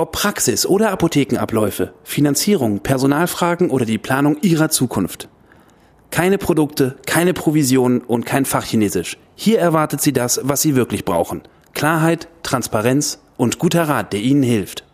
Ob Praxis oder Apothekenabläufe, Finanzierung, Personalfragen oder die Planung Ihrer Zukunft. Keine Produkte, keine Provisionen und kein Fachchinesisch. Hier erwartet Sie das, was Sie wirklich brauchen. Klarheit, Transparenz und guter Rat, der Ihnen hilft.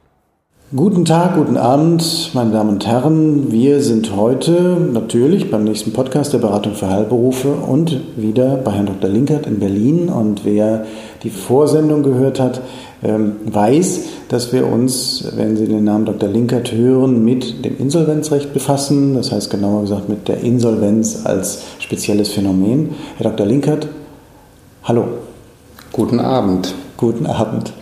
Guten Tag, guten Abend, meine Damen und Herren. Wir sind heute natürlich beim nächsten Podcast der Beratung für Heilberufe und wieder bei Herrn Dr. Linkert in Berlin. Und wer die Vorsendung gehört hat, ähm, weiß, dass wir uns, wenn Sie den Namen Dr. Linkert hören, mit dem Insolvenzrecht befassen. Das heißt genauer gesagt mit der Insolvenz als spezielles Phänomen. Herr Dr. Linkert, hallo. Guten Abend. Guten Abend.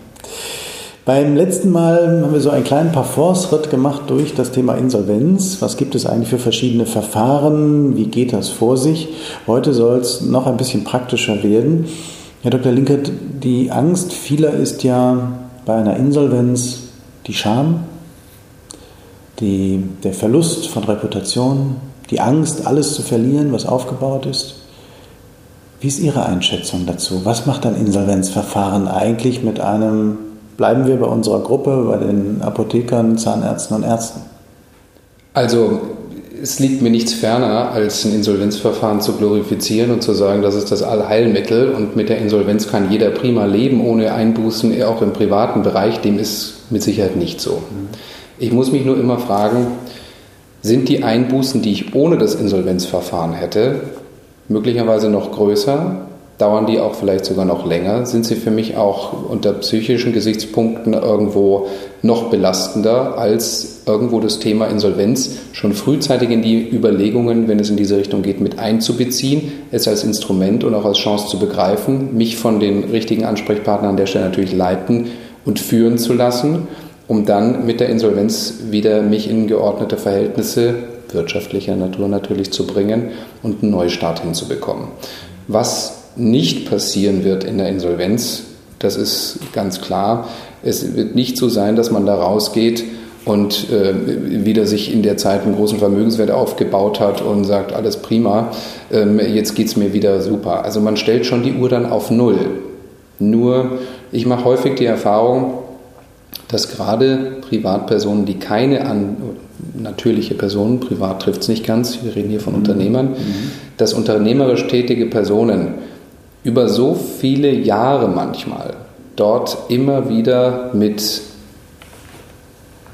Beim letzten Mal haben wir so einen kleinen Parforce-Ritt gemacht durch das Thema Insolvenz. Was gibt es eigentlich für verschiedene Verfahren? Wie geht das vor sich? Heute soll es noch ein bisschen praktischer werden. Herr Dr. Linkert, die Angst vieler ist ja bei einer Insolvenz die Scham, die, der Verlust von Reputation, die Angst, alles zu verlieren, was aufgebaut ist. Wie ist Ihre Einschätzung dazu? Was macht ein Insolvenzverfahren eigentlich mit einem bleiben wir bei unserer Gruppe, bei den Apothekern, Zahnärzten und Ärzten? Also es liegt mir nichts ferner, als ein Insolvenzverfahren zu glorifizieren und zu sagen, das ist das Allheilmittel und mit der Insolvenz kann jeder prima leben, ohne Einbußen, auch im privaten Bereich. Dem ist mit Sicherheit nicht so. Ich muss mich nur immer fragen, sind die Einbußen, die ich ohne das Insolvenzverfahren hätte, möglicherweise noch größer dauern die auch vielleicht sogar noch länger, sind sie für mich auch unter psychischen Gesichtspunkten irgendwo noch belastender als irgendwo das Thema Insolvenz schon frühzeitig in die Überlegungen, wenn es in diese Richtung geht, mit einzubeziehen, es als Instrument und auch als Chance zu begreifen, mich von den richtigen Ansprechpartnern an der Stelle natürlich leiten und führen zu lassen, um dann mit der Insolvenz wieder mich in geordnete Verhältnisse wirtschaftlicher Natur natürlich zu bringen und einen Neustart hinzubekommen. Was nicht passieren wird in der Insolvenz. Das ist ganz klar. Es wird nicht so sein, dass man da rausgeht und äh, wieder sich in der Zeit einen großen Vermögenswert aufgebaut hat und sagt, alles prima, ähm, jetzt geht es mir wieder super. Also man stellt schon die Uhr dann auf Null. Nur, ich mache häufig die Erfahrung, dass gerade Privatpersonen, die keine an, natürliche Personen, privat trifft es nicht ganz, wir reden hier von mhm. Unternehmern, mhm. dass unternehmerisch tätige Personen über so viele Jahre manchmal dort immer wieder mit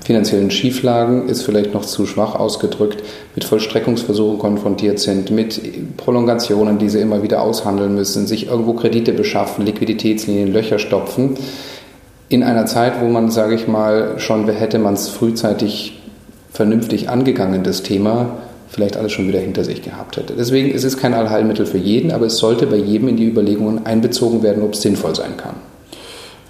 finanziellen Schieflagen ist vielleicht noch zu schwach ausgedrückt, mit Vollstreckungsversuchen konfrontiert sind, mit Prolongationen, die sie immer wieder aushandeln müssen, sich irgendwo Kredite beschaffen, Liquiditätslinien, Löcher stopfen. In einer Zeit, wo man, sage ich mal, schon hätte man es frühzeitig vernünftig angegangen, das Thema, vielleicht alles schon wieder hinter sich gehabt hätte. Deswegen ist es kein Allheilmittel für jeden, aber es sollte bei jedem in die Überlegungen einbezogen werden, ob es sinnvoll sein kann.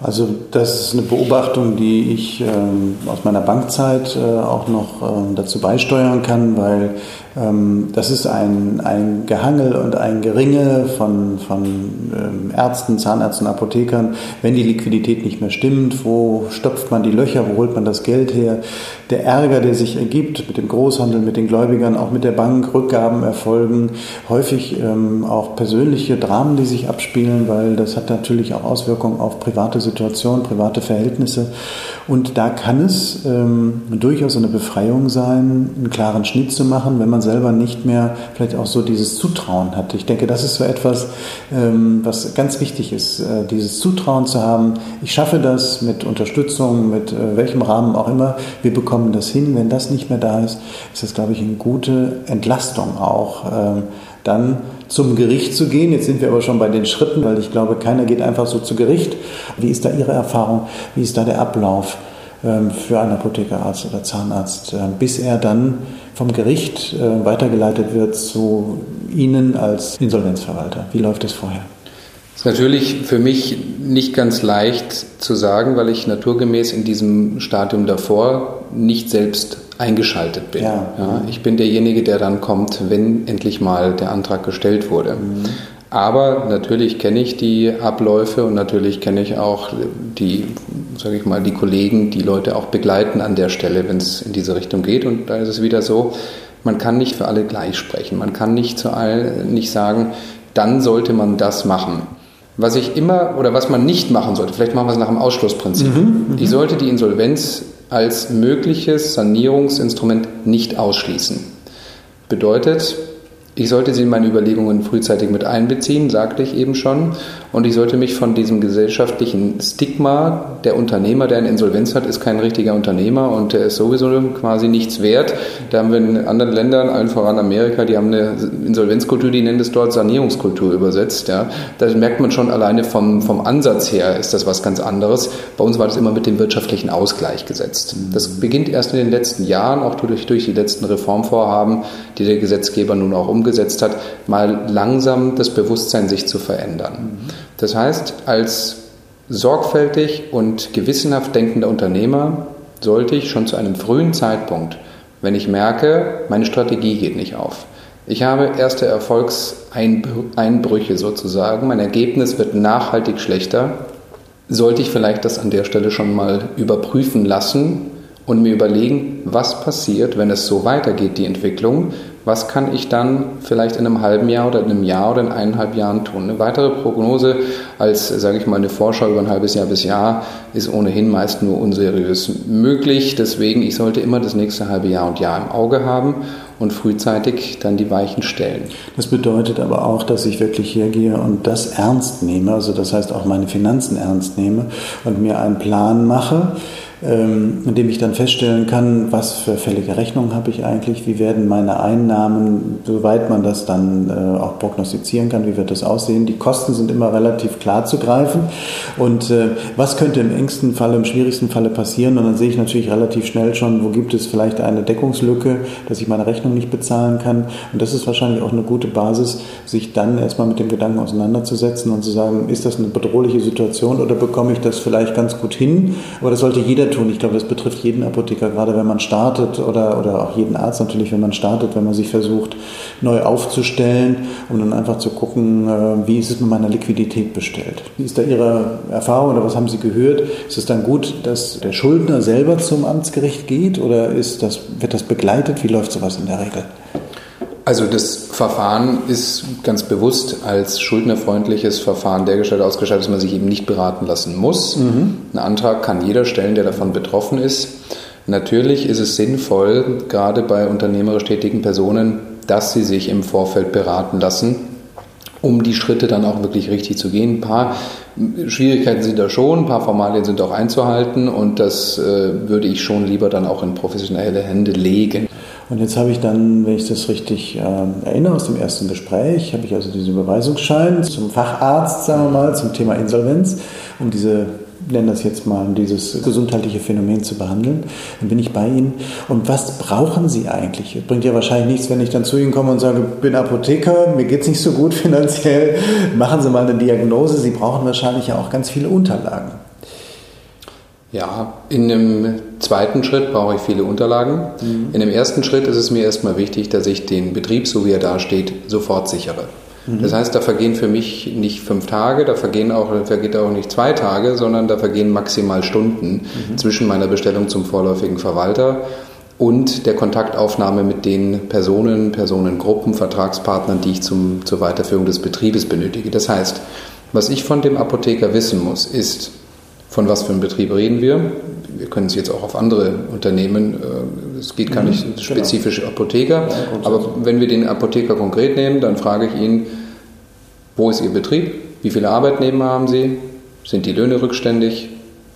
Also das ist eine Beobachtung, die ich ähm, aus meiner Bankzeit äh, auch noch ähm, dazu beisteuern kann, weil ähm, das ist ein, ein Gehangel und ein Geringe von, von ähm, Ärzten, Zahnärzten, Apothekern. Wenn die Liquidität nicht mehr stimmt, wo stopft man die Löcher, wo holt man das Geld her? Der Ärger, der sich ergibt mit dem Großhandel, mit den Gläubigern, auch mit der Bank, Rückgaben erfolgen, häufig ähm, auch persönliche Dramen, die sich abspielen, weil das hat natürlich auch Auswirkungen auf private Situationen, private Verhältnisse. Und da kann es ähm, durchaus eine Befreiung sein, einen klaren Schnitt zu machen, wenn man selber nicht mehr vielleicht auch so dieses Zutrauen hat. Ich denke, das ist so etwas, ähm, was ganz wichtig ist, äh, dieses Zutrauen zu haben. Ich schaffe das mit Unterstützung, mit äh, welchem Rahmen auch immer. Wir bekommen das hin. Wenn das nicht mehr da ist, ist das, glaube ich, eine gute Entlastung auch. Ähm, dann zum Gericht zu gehen. Jetzt sind wir aber schon bei den Schritten, weil ich glaube, keiner geht einfach so zu Gericht. Wie ist da Ihre Erfahrung? Wie ist da der Ablauf ähm, für einen Apothekerarzt oder Zahnarzt, bis er dann vom Gericht äh, weitergeleitet wird zu Ihnen als Insolvenzverwalter? Wie läuft es vorher? ist natürlich für mich nicht ganz leicht zu sagen, weil ich naturgemäß in diesem Stadium davor nicht selbst eingeschaltet bin. Ja. Ja, ich bin derjenige, der dann kommt, wenn endlich mal der Antrag gestellt wurde. Mhm. Aber natürlich kenne ich die Abläufe und natürlich kenne ich auch die, sage ich mal, die Kollegen, die Leute auch begleiten an der Stelle, wenn es in diese Richtung geht. Und da ist es wieder so, man kann nicht für alle gleich sprechen. Man kann nicht zu allen nicht sagen, dann sollte man das machen. Was ich immer oder was man nicht machen sollte, vielleicht machen wir es nach dem Ausschlussprinzip. Mhm, mhm. ich sollte die Insolvenz als mögliches Sanierungsinstrument nicht ausschließen. Bedeutet, ich sollte sie in meine Überlegungen frühzeitig mit einbeziehen, sagte ich eben schon. Und ich sollte mich von diesem gesellschaftlichen Stigma, der Unternehmer, der eine Insolvenz hat, ist kein richtiger Unternehmer und der ist sowieso quasi nichts wert. Da haben wir in anderen Ländern, allen voran Amerika, die haben eine Insolvenzkultur, die nennen es dort Sanierungskultur übersetzt. Ja. Da merkt man schon alleine vom, vom Ansatz her ist das was ganz anderes. Bei uns war das immer mit dem wirtschaftlichen Ausgleich gesetzt. Das beginnt erst in den letzten Jahren, auch durch, durch die letzten Reformvorhaben, die der Gesetzgeber nun auch umgesetzt hat, mal langsam das Bewusstsein sich zu verändern. Das heißt, als sorgfältig und gewissenhaft denkender Unternehmer sollte ich schon zu einem frühen Zeitpunkt, wenn ich merke, meine Strategie geht nicht auf, ich habe erste Erfolgseinbrüche sozusagen, mein Ergebnis wird nachhaltig schlechter, sollte ich vielleicht das an der Stelle schon mal überprüfen lassen und mir überlegen, was passiert, wenn es so weitergeht, die Entwicklung, was kann ich dann vielleicht in einem halben Jahr oder in einem Jahr oder in eineinhalb Jahren tun. Eine weitere Prognose als, sage ich mal, eine Vorschau über ein halbes Jahr bis Jahr ist ohnehin meist nur unseriös möglich. Deswegen, ich sollte immer das nächste halbe Jahr und Jahr im Auge haben und frühzeitig dann die Weichen stellen. Das bedeutet aber auch, dass ich wirklich hergehe und das ernst nehme, also das heißt auch meine Finanzen ernst nehme und mir einen Plan mache, ähm, indem ich dann feststellen kann, was für fällige Rechnungen habe ich eigentlich, wie werden meine Einnahmen, soweit man das dann äh, auch prognostizieren kann, wie wird das aussehen. Die Kosten sind immer relativ klar zu greifen. Und äh, was könnte im engsten Falle, im schwierigsten Falle passieren? Und dann sehe ich natürlich relativ schnell schon, wo gibt es vielleicht eine Deckungslücke, dass ich meine Rechnung nicht bezahlen kann. Und das ist wahrscheinlich auch eine gute Basis, sich dann erstmal mit dem Gedanken auseinanderzusetzen und zu sagen, ist das eine bedrohliche Situation oder bekomme ich das vielleicht ganz gut hin, aber das sollte jeder tun. Ich glaube, das betrifft jeden Apotheker, gerade wenn man startet oder, oder auch jeden Arzt natürlich, wenn man startet, wenn man sich versucht, neu aufzustellen, um dann einfach zu gucken, äh, wie ist es mit meiner Liquidität bestellt. Wie ist da Ihre Erfahrung oder was haben Sie gehört? Ist es dann gut, dass der Schuldner selber zum Amtsgericht geht oder ist das, wird das begleitet? Wie läuft sowas in der Regel? Also das Verfahren ist ganz bewusst als schuldnerfreundliches Verfahren dergestellt ausgestattet, dass man sich eben nicht beraten lassen muss. Mhm. Einen Antrag kann jeder stellen, der davon betroffen ist. Natürlich ist es sinnvoll, gerade bei unternehmerisch tätigen Personen, dass sie sich im Vorfeld beraten lassen, um die Schritte dann auch wirklich richtig zu gehen. Ein paar Schwierigkeiten sind da schon, ein paar Formalien sind auch einzuhalten und das äh, würde ich schon lieber dann auch in professionelle Hände legen. Und jetzt habe ich dann, wenn ich das richtig äh, erinnere aus dem ersten Gespräch, habe ich also diesen Überweisungsschein zum Facharzt, sagen wir mal, zum Thema Insolvenz, um diese nennen das jetzt mal, um dieses gesundheitliche Phänomen zu behandeln. Dann bin ich bei Ihnen. Und was brauchen Sie eigentlich? Es bringt ja wahrscheinlich nichts, wenn ich dann zu Ihnen komme und sage, bin Apotheker, mir geht es nicht so gut finanziell, machen Sie mal eine Diagnose. Sie brauchen wahrscheinlich ja auch ganz viele Unterlagen. Ja, in einem zweiten Schritt brauche ich viele Unterlagen. Mhm. In dem ersten Schritt ist es mir erstmal wichtig, dass ich den Betrieb, so wie er da steht, sofort sichere. Mhm. Das heißt, da vergehen für mich nicht fünf Tage, da vergehen auch, vergeht auch nicht zwei Tage, sondern da vergehen maximal Stunden mhm. zwischen meiner Bestellung zum vorläufigen Verwalter und der Kontaktaufnahme mit den Personen, Personengruppen, Vertragspartnern, die ich zum, zur Weiterführung des Betriebes benötige. Das heißt, was ich von dem Apotheker wissen muss, ist, von was für einem Betrieb reden wir? Wir können es jetzt auch auf andere Unternehmen, äh, es geht gar mhm, nicht genau. spezifisch Apotheker, ja, aber wenn wir den Apotheker konkret nehmen, dann frage ich ihn, wo ist Ihr Betrieb? Wie viele Arbeitnehmer haben Sie? Sind die Löhne rückständig?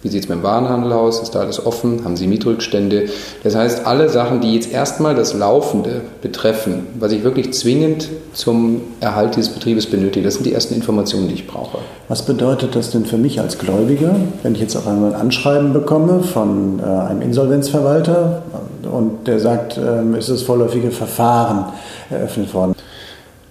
Wie sieht es mit dem Warenhandel aus? Ist da alles offen? Haben Sie Mietrückstände? Das heißt, alle Sachen, die jetzt erstmal das Laufende betreffen, was ich wirklich zwingend zum Erhalt dieses Betriebes benötige, das sind die ersten Informationen, die ich brauche. Was bedeutet das denn für mich als Gläubiger, wenn ich jetzt auf einmal ein Anschreiben bekomme von äh, einem Insolvenzverwalter und der sagt, äh, ist das vorläufige Verfahren eröffnet worden?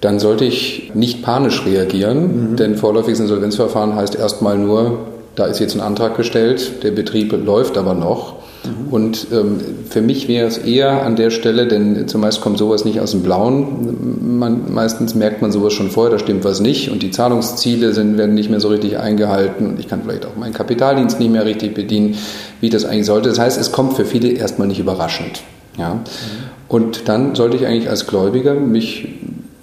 dann sollte ich nicht panisch reagieren, mhm. denn vorläufiges Insolvenzverfahren heißt erstmal nur, da ist jetzt ein Antrag gestellt, der Betrieb läuft aber noch. Mhm. Und ähm, für mich wäre es eher an der Stelle, denn zumeist kommt sowas nicht aus dem Blauen. Man, meistens merkt man sowas schon vorher, da stimmt was nicht und die Zahlungsziele sind, werden nicht mehr so richtig eingehalten und ich kann vielleicht auch meinen Kapitaldienst nicht mehr richtig bedienen, wie das eigentlich sollte. Das heißt, es kommt für viele erstmal nicht überraschend. Ja? Mhm. Und dann sollte ich eigentlich als Gläubiger mich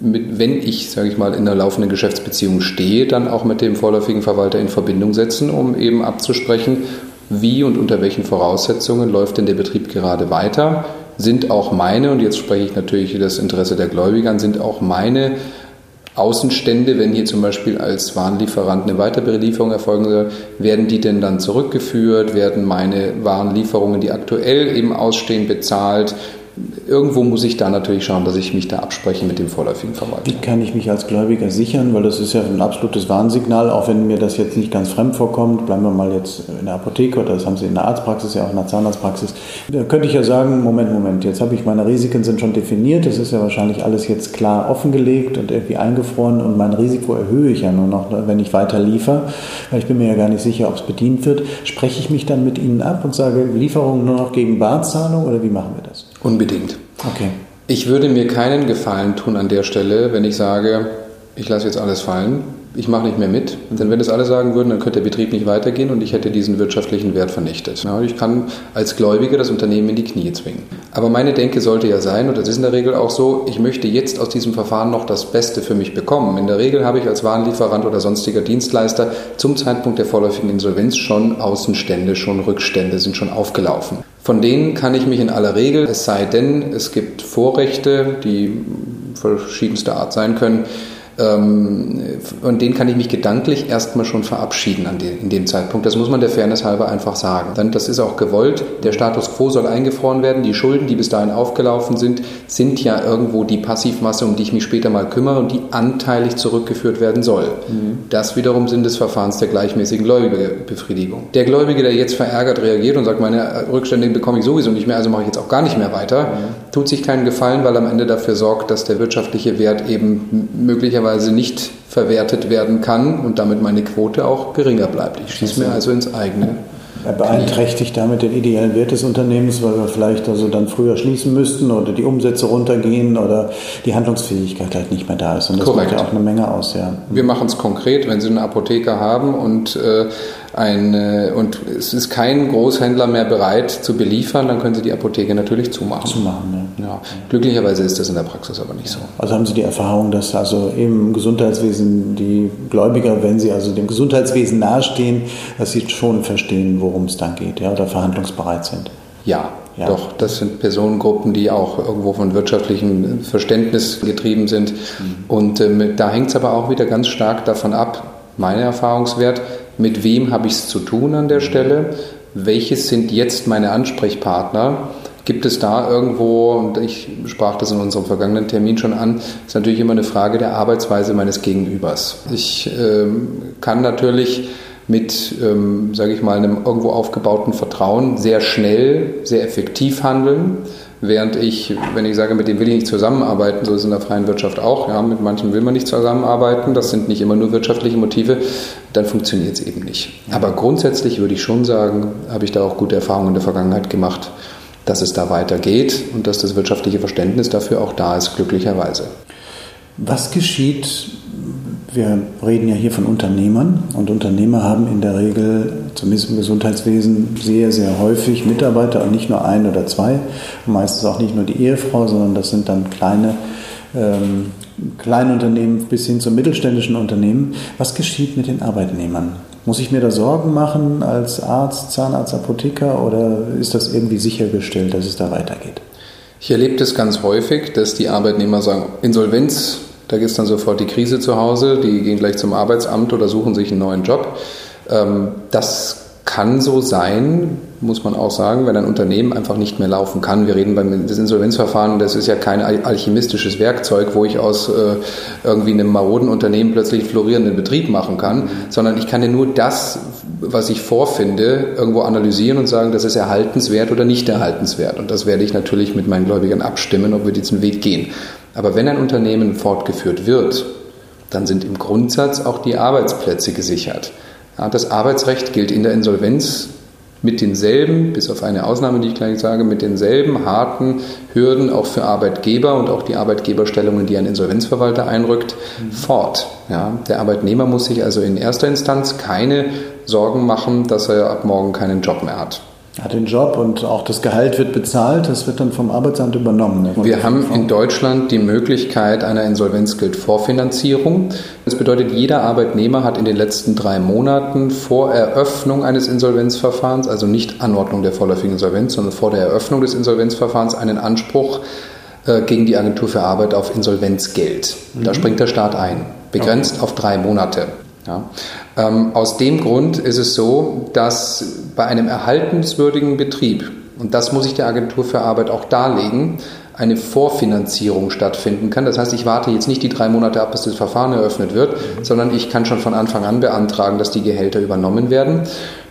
mit, wenn ich, sage ich mal, in einer laufenden Geschäftsbeziehung stehe, dann auch mit dem vorläufigen Verwalter in Verbindung setzen, um eben abzusprechen, wie und unter welchen Voraussetzungen läuft denn der Betrieb gerade weiter? Sind auch meine, und jetzt spreche ich natürlich das Interesse der Gläubiger an, sind auch meine Außenstände, wenn hier zum Beispiel als Warenlieferant eine Weiterbelieferung erfolgen soll, werden die denn dann zurückgeführt? Werden meine Warenlieferungen, die aktuell eben ausstehen, bezahlt? Irgendwo muss ich da natürlich schauen, dass ich mich da abspreche mit dem vorläufigen Verwalter. Wie kann ich mich als Gläubiger sichern? Weil das ist ja ein absolutes Warnsignal, auch wenn mir das jetzt nicht ganz fremd vorkommt. Bleiben wir mal jetzt in der Apotheke oder das haben Sie in der Arztpraxis, ja auch in der Zahnarztpraxis. Da könnte ich ja sagen, Moment, Moment, jetzt habe ich meine Risiken sind schon definiert. Das ist ja wahrscheinlich alles jetzt klar offengelegt und irgendwie eingefroren und mein Risiko erhöhe ich ja nur noch, wenn ich weiter liefere, weil ich bin mir ja gar nicht sicher, ob es bedient wird. Spreche ich mich dann mit Ihnen ab und sage Lieferung nur noch gegen Barzahlung oder wie machen wir das? Unbedingt. Okay. Ich würde mir keinen Gefallen tun an der Stelle, wenn ich sage, ich lasse jetzt alles fallen, ich mache nicht mehr mit. Denn wenn das alle sagen würden, dann könnte der Betrieb nicht weitergehen und ich hätte diesen wirtschaftlichen Wert vernichtet. Ja, ich kann als Gläubiger das Unternehmen in die Knie zwingen. Aber meine Denke sollte ja sein, und das ist in der Regel auch so, ich möchte jetzt aus diesem Verfahren noch das Beste für mich bekommen. In der Regel habe ich als Warenlieferant oder sonstiger Dienstleister zum Zeitpunkt der vorläufigen Insolvenz schon Außenstände, schon Rückstände sind schon aufgelaufen. Von denen kann ich mich in aller Regel, es sei denn, es gibt Vorrechte, die verschiedenster Art sein können, ähm, und den kann ich mich gedanklich erstmal schon verabschieden an den, in dem Zeitpunkt. Das muss man der Fairness halber einfach sagen. Dann, das ist auch gewollt. Der Status quo soll eingefroren werden. Die Schulden, die bis dahin aufgelaufen sind, sind ja irgendwo die Passivmasse, um die ich mich später mal kümmere und die anteilig zurückgeführt werden soll. Mhm. Das wiederum Sinn des Verfahrens der gleichmäßigen Gläubigebefriedigung. Der Gläubige, der jetzt verärgert reagiert und sagt, meine Rückstände bekomme ich sowieso nicht mehr, also mache ich jetzt auch gar nicht mehr weiter, mhm. tut sich keinen Gefallen, weil am Ende dafür sorgt, dass der wirtschaftliche Wert eben möglicherweise möglicherweise nicht verwertet werden kann und damit meine Quote auch geringer bleibt. Ich schieße mir also ins eigene. Er beeinträchtigt damit den ideellen Wert des Unternehmens, weil wir vielleicht also dann früher schließen müssten oder die Umsätze runtergehen oder die Handlungsfähigkeit halt nicht mehr da ist. Und das Korrekt. macht ja auch eine Menge aus, ja. Wir machen es konkret, wenn Sie einen Apotheker haben und äh, ein, äh, und es ist kein Großhändler mehr bereit zu beliefern, dann können Sie die Apotheke natürlich zumachen. Zumachen, ja. ja. Glücklicherweise ist das in der Praxis aber nicht so. Also haben Sie die Erfahrung, dass also im Gesundheitswesen die Gläubiger, wenn sie also dem Gesundheitswesen nahestehen, dass sie schon verstehen, worum es dann geht, ja, oder verhandlungsbereit sind? Ja, ja. Doch, das sind Personengruppen, die auch irgendwo von wirtschaftlichem Verständnis getrieben sind. Mhm. Und ähm, da hängt es aber auch wieder ganz stark davon ab, mein Erfahrungswert, mit wem habe ich es zu tun an der Stelle, welches sind jetzt meine Ansprechpartner. Gibt es da irgendwo, und ich sprach das in unserem vergangenen Termin schon an, ist natürlich immer eine Frage der Arbeitsweise meines Gegenübers. Ich ähm, kann natürlich mit, ähm, sage ich mal, einem irgendwo aufgebauten Vertrauen sehr schnell, sehr effektiv handeln. Während ich, wenn ich sage, mit dem will ich nicht zusammenarbeiten, so ist es in der freien Wirtschaft auch, ja, mit manchen will man nicht zusammenarbeiten, das sind nicht immer nur wirtschaftliche Motive, dann funktioniert es eben nicht. Aber grundsätzlich würde ich schon sagen, habe ich da auch gute Erfahrungen in der Vergangenheit gemacht, dass es da weitergeht und dass das wirtschaftliche Verständnis dafür auch da ist, glücklicherweise. Was geschieht, wir reden ja hier von Unternehmern und Unternehmer haben in der Regel, zumindest im Gesundheitswesen, sehr, sehr häufig Mitarbeiter und nicht nur ein oder zwei, meistens auch nicht nur die Ehefrau, sondern das sind dann kleine ähm, Kleinunternehmen bis hin zu mittelständischen Unternehmen. Was geschieht mit den Arbeitnehmern? Muss ich mir da Sorgen machen als Arzt, Zahnarzt, Apotheker oder ist das irgendwie sichergestellt, dass es da weitergeht? Ich erlebe das ganz häufig, dass die Arbeitnehmer sagen, Insolvenz da ist dann sofort die Krise zu Hause, die gehen gleich zum Arbeitsamt oder suchen sich einen neuen Job. Ähm, das kann so sein, muss man auch sagen, wenn ein Unternehmen einfach nicht mehr laufen kann. Wir reden beim Insolvenzverfahren, das ist ja kein alchemistisches Werkzeug, wo ich aus äh, irgendwie einem maroden Unternehmen plötzlich florierenden Betrieb machen kann, sondern ich kann ja nur das, was ich vorfinde, irgendwo analysieren und sagen, das ist erhaltenswert oder nicht erhaltenswert. Und das werde ich natürlich mit meinen Gläubigern abstimmen, ob wir diesen Weg gehen. Aber wenn ein Unternehmen fortgeführt wird, dann sind im Grundsatz auch die Arbeitsplätze gesichert. Das Arbeitsrecht gilt in der Insolvenz mit denselben, bis auf eine Ausnahme, die ich gleich sage, mit denselben harten Hürden auch für Arbeitgeber und auch die Arbeitgeberstellungen, die ein Insolvenzverwalter einrückt, mhm. fort. Ja, der Arbeitnehmer muss sich also in erster Instanz keine Sorgen machen, dass er ab morgen keinen Job mehr hat hat den Job und auch das Gehalt wird bezahlt, das wird dann vom Arbeitsamt übernommen. Ne? Wir haben in Deutschland die Möglichkeit einer Insolvenzgeldvorfinanzierung. Das bedeutet, jeder Arbeitnehmer hat in den letzten drei Monaten vor Eröffnung eines Insolvenzverfahrens, also nicht Anordnung der vorläufigen Insolvenz, sondern vor der Eröffnung des Insolvenzverfahrens einen Anspruch äh, gegen die Agentur für Arbeit auf Insolvenzgeld. Mhm. Da springt der Staat ein, begrenzt okay. auf drei Monate. Ja. Ähm, aus dem Grund ist es so, dass bei einem erhaltenswürdigen Betrieb, und das muss ich der Agentur für Arbeit auch darlegen, eine Vorfinanzierung stattfinden kann. Das heißt, ich warte jetzt nicht die drei Monate ab, bis das Verfahren eröffnet wird, mhm. sondern ich kann schon von Anfang an beantragen, dass die Gehälter übernommen werden.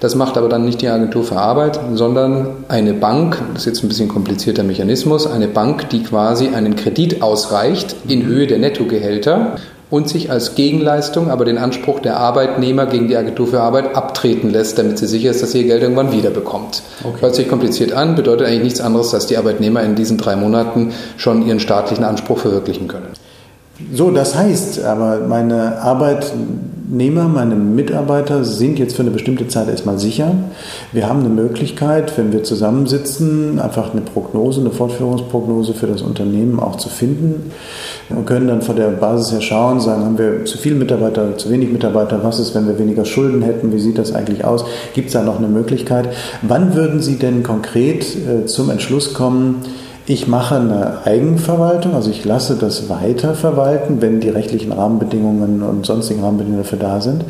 Das macht aber dann nicht die Agentur für Arbeit, sondern eine Bank, das ist jetzt ein bisschen komplizierter Mechanismus, eine Bank, die quasi einen Kredit ausreicht in Höhe der Nettogehälter und sich als Gegenleistung aber den Anspruch der Arbeitnehmer gegen die Agentur für Arbeit abtreten lässt, damit sie sicher ist, dass sie ihr Geld irgendwann wiederbekommt. Okay. Hört sich kompliziert an, bedeutet eigentlich nichts anderes, dass die Arbeitnehmer in diesen drei Monaten schon ihren staatlichen Anspruch verwirklichen können. So, das heißt aber, meine Arbeitnehmer, meine Mitarbeiter sind jetzt für eine bestimmte Zeit erstmal sicher. Wir haben eine Möglichkeit, wenn wir zusammensitzen, einfach eine Prognose, eine Fortführungsprognose für das Unternehmen auch zu finden und können dann von der Basis her schauen, sagen, haben wir zu viele Mitarbeiter, zu wenig Mitarbeiter, was ist, wenn wir weniger Schulden hätten, wie sieht das eigentlich aus, gibt es da noch eine Möglichkeit. Wann würden Sie denn konkret äh, zum Entschluss kommen, ich mache eine Eigenverwaltung, also ich lasse das weiterverwalten, wenn die rechtlichen Rahmenbedingungen und sonstigen Rahmenbedingungen dafür da sind.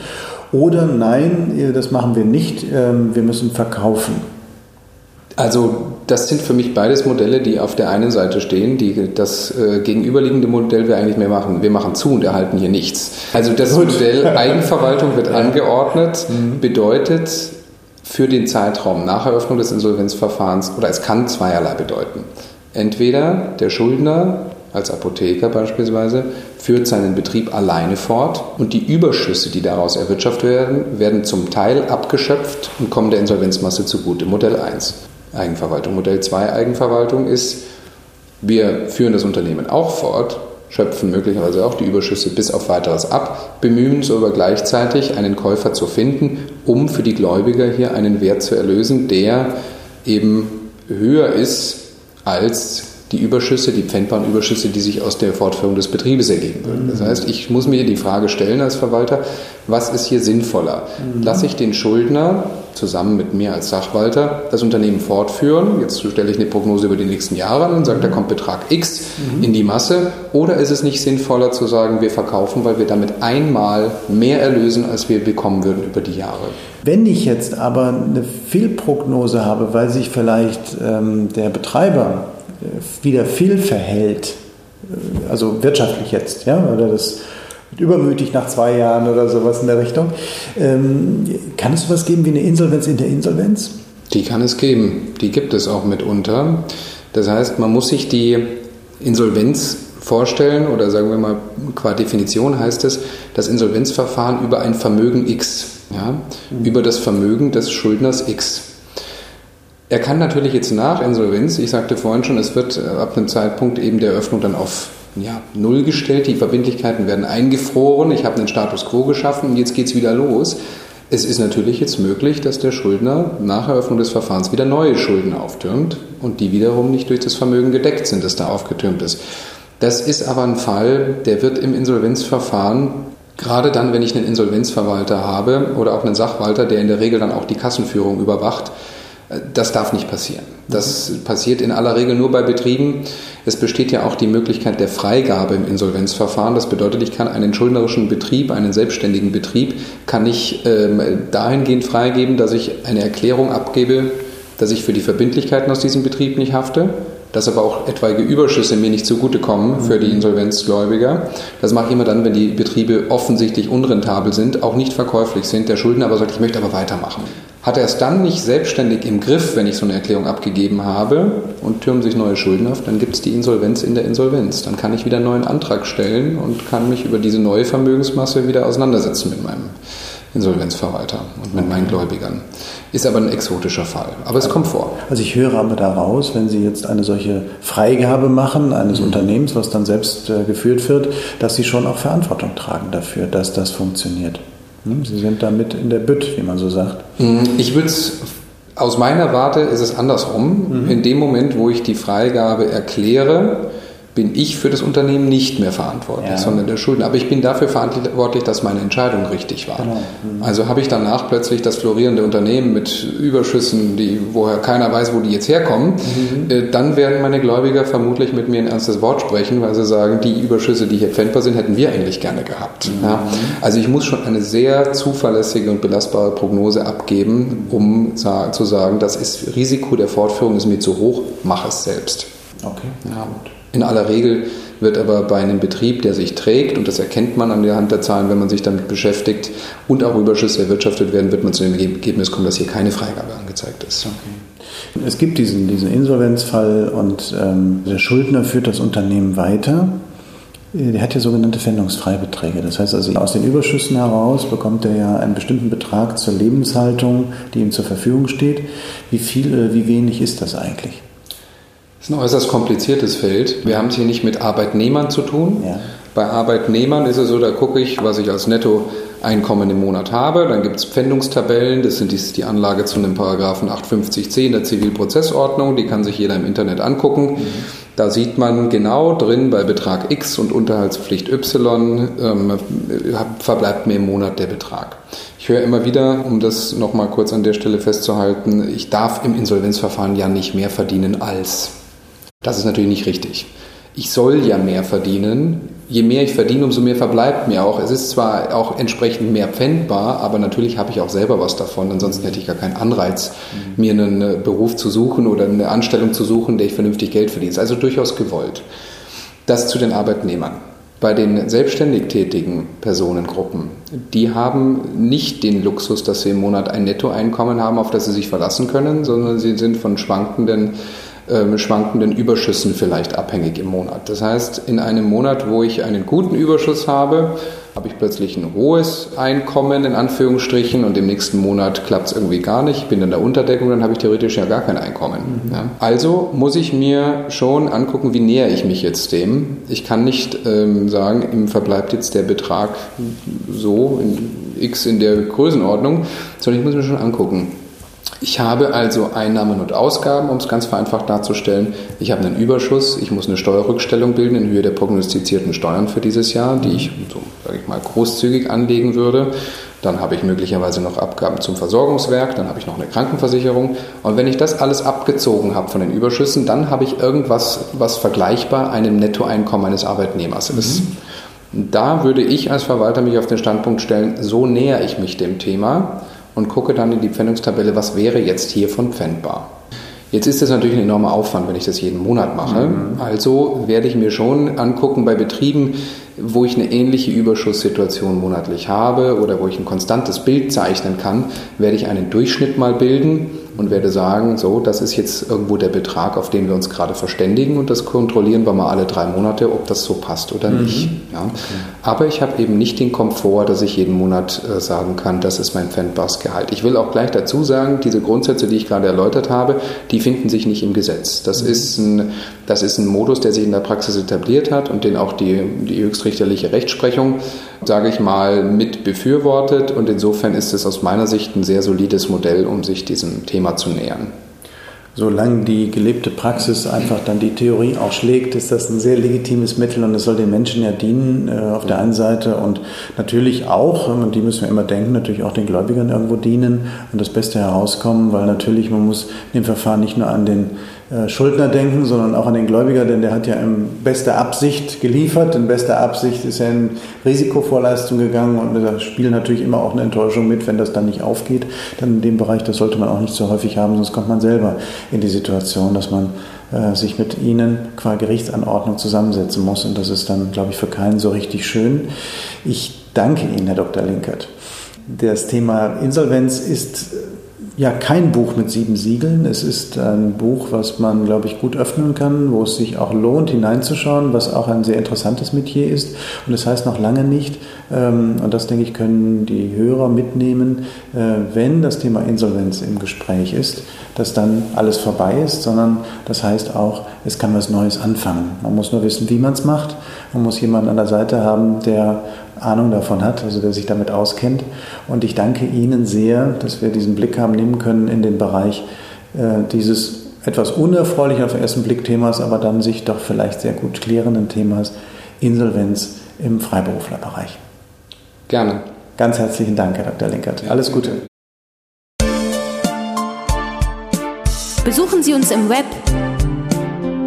Oder nein, äh, das machen wir nicht, ähm, wir müssen verkaufen. Also das sind für mich beides Modelle, die auf der einen Seite stehen. Die, das äh, gegenüberliegende Modell wir eigentlich mehr machen. Wir machen zu und erhalten hier nichts. Also das Gut. Modell Eigenverwaltung wird angeordnet, mhm. bedeutet für den Zeitraum nach Eröffnung des Insolvenzverfahrens, oder es kann zweierlei bedeuten. Entweder der Schuldner als Apotheker beispielsweise führt seinen Betrieb alleine fort und die Überschüsse, die daraus erwirtschaftet werden, werden zum Teil abgeschöpft und kommen der Insolvenzmasse zugute. Modell 1 Eigenverwaltung. Modell 2 Eigenverwaltung ist, wir führen das Unternehmen auch fort, schöpfen möglicherweise auch die Überschüsse bis auf weiteres ab, bemühen uns aber gleichzeitig einen Käufer zu finden, um für die Gläubiger hier einen Wert zu erlösen, der eben höher ist als die Überschüsse, die pfändbaren Überschüsse, die sich aus der Fortführung des Betriebes ergeben würden. Das heißt, ich muss mir die Frage stellen als Verwalter, was ist hier sinnvoller? Mhm. Lasse ich den Schuldner zusammen mit mir als Sachwalter das Unternehmen fortführen? Jetzt stelle ich eine Prognose über die nächsten Jahre an und sage, da kommt Betrag X mhm. in die Masse. Oder ist es nicht sinnvoller zu sagen, wir verkaufen, weil wir damit einmal mehr erlösen, als wir bekommen würden über die Jahre? Wenn ich jetzt aber eine Fehlprognose habe, weil sich vielleicht ähm, der Betreiber wieder viel verhält, äh, also wirtschaftlich jetzt, ja, oder das übermütig nach zwei Jahren oder sowas in der Richtung. Ähm, kann es sowas geben wie eine Insolvenz in der Insolvenz? Die kann es geben. Die gibt es auch mitunter. Das heißt, man muss sich die Insolvenz vorstellen oder sagen wir mal, qua Definition heißt es, das Insolvenzverfahren über ein Vermögen X, ja, mhm. über das Vermögen des Schuldners X. Er kann natürlich jetzt nach Insolvenz, ich sagte vorhin schon, es wird äh, ab einem Zeitpunkt eben der Eröffnung dann auf ja, Null gestellt, die Verbindlichkeiten werden eingefroren, ich habe einen Status quo geschaffen und jetzt geht es wieder los. Es ist natürlich jetzt möglich, dass der Schuldner nach Eröffnung des Verfahrens wieder neue Schulden auftürmt und die wiederum nicht durch das Vermögen gedeckt sind, das da aufgetürmt ist. Das ist aber ein Fall, der wird im Insolvenzverfahren, gerade dann, wenn ich einen Insolvenzverwalter habe oder auch einen Sachwalter, der in der Regel dann auch die Kassenführung überwacht, das darf nicht passieren. Das passiert in aller Regel nur bei Betrieben. Es besteht ja auch die Möglichkeit der Freigabe im Insolvenzverfahren. Das bedeutet, ich kann einen schuldnerischen Betrieb, einen selbstständigen Betrieb, kann ich ähm, dahingehend freigeben, dass ich eine Erklärung abgebe, dass ich für die Verbindlichkeiten aus diesem Betrieb nicht hafte, dass aber auch etwaige Überschüsse mir nicht zugutekommen für die Insolvenzgläubiger. Das mache ich immer dann, wenn die Betriebe offensichtlich unrentabel sind, auch nicht verkäuflich sind, der Schuldner aber sagt, ich möchte aber weitermachen. Hat er es dann nicht selbstständig im Griff, wenn ich so eine Erklärung abgegeben habe und türmen sich neue Schulden auf, dann gibt es die Insolvenz in der Insolvenz. Dann kann ich wieder einen neuen Antrag stellen und kann mich über diese neue Vermögensmasse wieder auseinandersetzen mit meinem Insolvenzverwalter und mit meinen Gläubigern. Ist aber ein exotischer Fall. Aber es kommt vor. Also ich höre aber daraus, wenn Sie jetzt eine solche Freigabe machen eines mhm. Unternehmens, was dann selbst äh, geführt wird, dass Sie schon auch Verantwortung tragen dafür, dass das funktioniert. Hm? Sie sind damit in der Bütt, wie man so sagt. Mhm. Ich würde es aus meiner Warte ist es andersrum. Mhm. In dem Moment, wo ich die Freigabe erkläre, bin ich für das Unternehmen nicht mehr verantwortlich, ja. sondern der Schuldner. Aber ich bin dafür verantwortlich, dass meine Entscheidung richtig war. Genau. Mhm. Also habe ich danach plötzlich das florierende Unternehmen mit Überschüssen, die woher keiner weiß, wo die jetzt herkommen, mhm. äh, dann werden meine Gläubiger vermutlich mit mir ein ernstes Wort sprechen, weil sie sagen, die Überschüsse, die hier pfändbar sind, hätten wir eigentlich gerne gehabt. Mhm. Ja? Also ich muss schon eine sehr zuverlässige und belastbare Prognose abgeben, um zu sagen, das ist Risiko der Fortführung ist mir zu hoch, mach es selbst. Okay. Ja. Gut. In aller Regel wird aber bei einem Betrieb, der sich trägt, und das erkennt man an der Hand der Zahlen, wenn man sich damit beschäftigt und auch Überschüsse erwirtschaftet werden, wird man zu dem Ergebnis kommen, dass hier keine Freigabe angezeigt ist. Okay. Es gibt diesen, diesen Insolvenzfall und ähm, der Schuldner führt das Unternehmen weiter. Der hat ja sogenannte Pfändungsfreibeträge. Das heißt also, aus den Überschüssen heraus bekommt er ja einen bestimmten Betrag zur Lebenshaltung, die ihm zur Verfügung steht. Wie viel, äh, wie wenig ist das eigentlich? Das ist ein äußerst kompliziertes Feld. Wir haben es hier nicht mit Arbeitnehmern zu tun. Ja. Bei Arbeitnehmern ist es so, da gucke ich, was ich als Nettoeinkommen im Monat habe. Dann gibt es Pfändungstabellen, das sind die, die Anlage zu einem Paragraphen 850c der Zivilprozessordnung, die kann sich jeder im Internet angucken. Mhm. Da sieht man genau drin, bei Betrag X und Unterhaltspflicht Y ähm, verbleibt mir im Monat der Betrag. Ich höre immer wieder, um das nochmal kurz an der Stelle festzuhalten, ich darf im Insolvenzverfahren ja nicht mehr verdienen als. Das ist natürlich nicht richtig. Ich soll ja mehr verdienen. Je mehr ich verdiene, umso mehr verbleibt mir auch. Es ist zwar auch entsprechend mehr pfändbar, aber natürlich habe ich auch selber was davon. Ansonsten hätte ich gar keinen Anreiz, mhm. mir einen äh, Beruf zu suchen oder eine Anstellung zu suchen, der ich vernünftig Geld verdiene. Also durchaus gewollt. Das zu den Arbeitnehmern. Bei den selbstständig tätigen Personengruppen, die haben nicht den Luxus, dass sie im Monat ein Nettoeinkommen haben, auf das sie sich verlassen können, sondern sie sind von schwankenden ähm, schwankenden Überschüssen vielleicht abhängig im Monat. Das heißt, in einem Monat, wo ich einen guten Überschuss habe, habe ich plötzlich ein hohes Einkommen in Anführungsstrichen und im nächsten Monat klappt es irgendwie gar nicht, ich bin in der Unterdeckung, dann habe ich theoretisch ja gar kein Einkommen. Mhm. Ja. Also muss ich mir schon angucken, wie näher ich mich jetzt dem. Ich kann nicht ähm, sagen, ihm verbleibt jetzt der Betrag so in X in der Größenordnung, sondern ich muss mir schon angucken, ich habe also Einnahmen und Ausgaben, um es ganz vereinfacht darzustellen. Ich habe einen Überschuss, ich muss eine Steuerrückstellung bilden in Höhe der prognostizierten Steuern für dieses Jahr, die ich, so sage ich mal, großzügig anlegen würde. Dann habe ich möglicherweise noch Abgaben zum Versorgungswerk, dann habe ich noch eine Krankenversicherung. Und wenn ich das alles abgezogen habe von den Überschüssen, dann habe ich irgendwas, was vergleichbar einem Nettoeinkommen eines Arbeitnehmers ist. Mhm. Da würde ich als Verwalter mich auf den Standpunkt stellen, so näher ich mich dem Thema und gucke dann in die Pfändungstabelle, was wäre jetzt hiervon pfändbar. Jetzt ist das natürlich ein enormer Aufwand, wenn ich das jeden Monat mache. Mhm. Also werde ich mir schon angucken bei Betrieben, wo ich eine ähnliche Überschusssituation monatlich habe oder wo ich ein konstantes Bild zeichnen kann, werde ich einen Durchschnitt mal bilden und werde sagen, so, das ist jetzt irgendwo der Betrag, auf den wir uns gerade verständigen und das kontrollieren wir mal alle drei Monate, ob das so passt oder mhm. nicht. Ja. Okay. Aber ich habe eben nicht den Komfort, dass ich jeden Monat äh, sagen kann, das ist mein pfändbares Gehalt. Ich will auch gleich dazu sagen, diese Grundsätze, die ich gerade erläutert habe, die finden sich nicht im Gesetz. Das, mhm. ist, ein, das ist ein Modus, der sich in der Praxis etabliert hat und den auch die, die höchstrichterliche Rechtsprechung, sage ich mal, mit befürwortet und insofern ist es aus meiner Sicht ein sehr solides Modell, um sich diesem Thema Thema zu nähern. Solange die gelebte Praxis einfach dann die Theorie auch schlägt, ist das ein sehr legitimes Mittel und es soll den Menschen ja dienen äh, auf der einen Seite und natürlich auch, und die müssen wir immer denken, natürlich auch den Gläubigern irgendwo dienen und das Beste herauskommen, weil natürlich man muss dem Verfahren nicht nur an den äh, Schuldner denken, sondern auch an den Gläubiger, denn der hat ja in bester Absicht geliefert. In bester Absicht ist er in Risikovorleistung gegangen und da spielt natürlich immer auch eine Enttäuschung mit, wenn das dann nicht aufgeht. Dann in dem Bereich, das sollte man auch nicht so häufig haben, sonst kommt man selber in die Situation, dass man äh, sich mit ihnen qua Gerichtsanordnung zusammensetzen muss und das ist dann, glaube ich, für keinen so richtig schön. Ich danke Ihnen, Herr Dr. Linkert. Das Thema Insolvenz ist ja kein Buch mit sieben Siegeln. Es ist ein Buch, was man, glaube ich, gut öffnen kann, wo es sich auch lohnt, hineinzuschauen, was auch ein sehr interessantes Metier ist. Und das heißt noch lange nicht, ähm, und das denke ich, können die Hörer mitnehmen, äh, wenn das Thema Insolvenz im Gespräch ist, dass dann alles vorbei ist, sondern das heißt auch, es kann was Neues anfangen. Man muss nur wissen, wie man es macht. Man muss jemanden an der Seite haben, der Ahnung davon hat, also der sich damit auskennt. Und ich danke Ihnen sehr, dass wir diesen Blick haben nehmen können in den Bereich äh, dieses etwas unerfreulichen auf den ersten Blick Themas, aber dann sich doch vielleicht sehr gut klärenden Themas Insolvenz im Freiberuflerbereich. Gerne. Ganz herzlichen Dank, Herr Dr. Linkert. Alles Gute. Besuchen Sie uns im Web.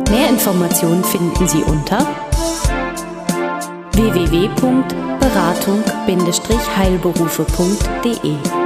Mehr Informationen finden Sie unter www.beratung-heilberufe.de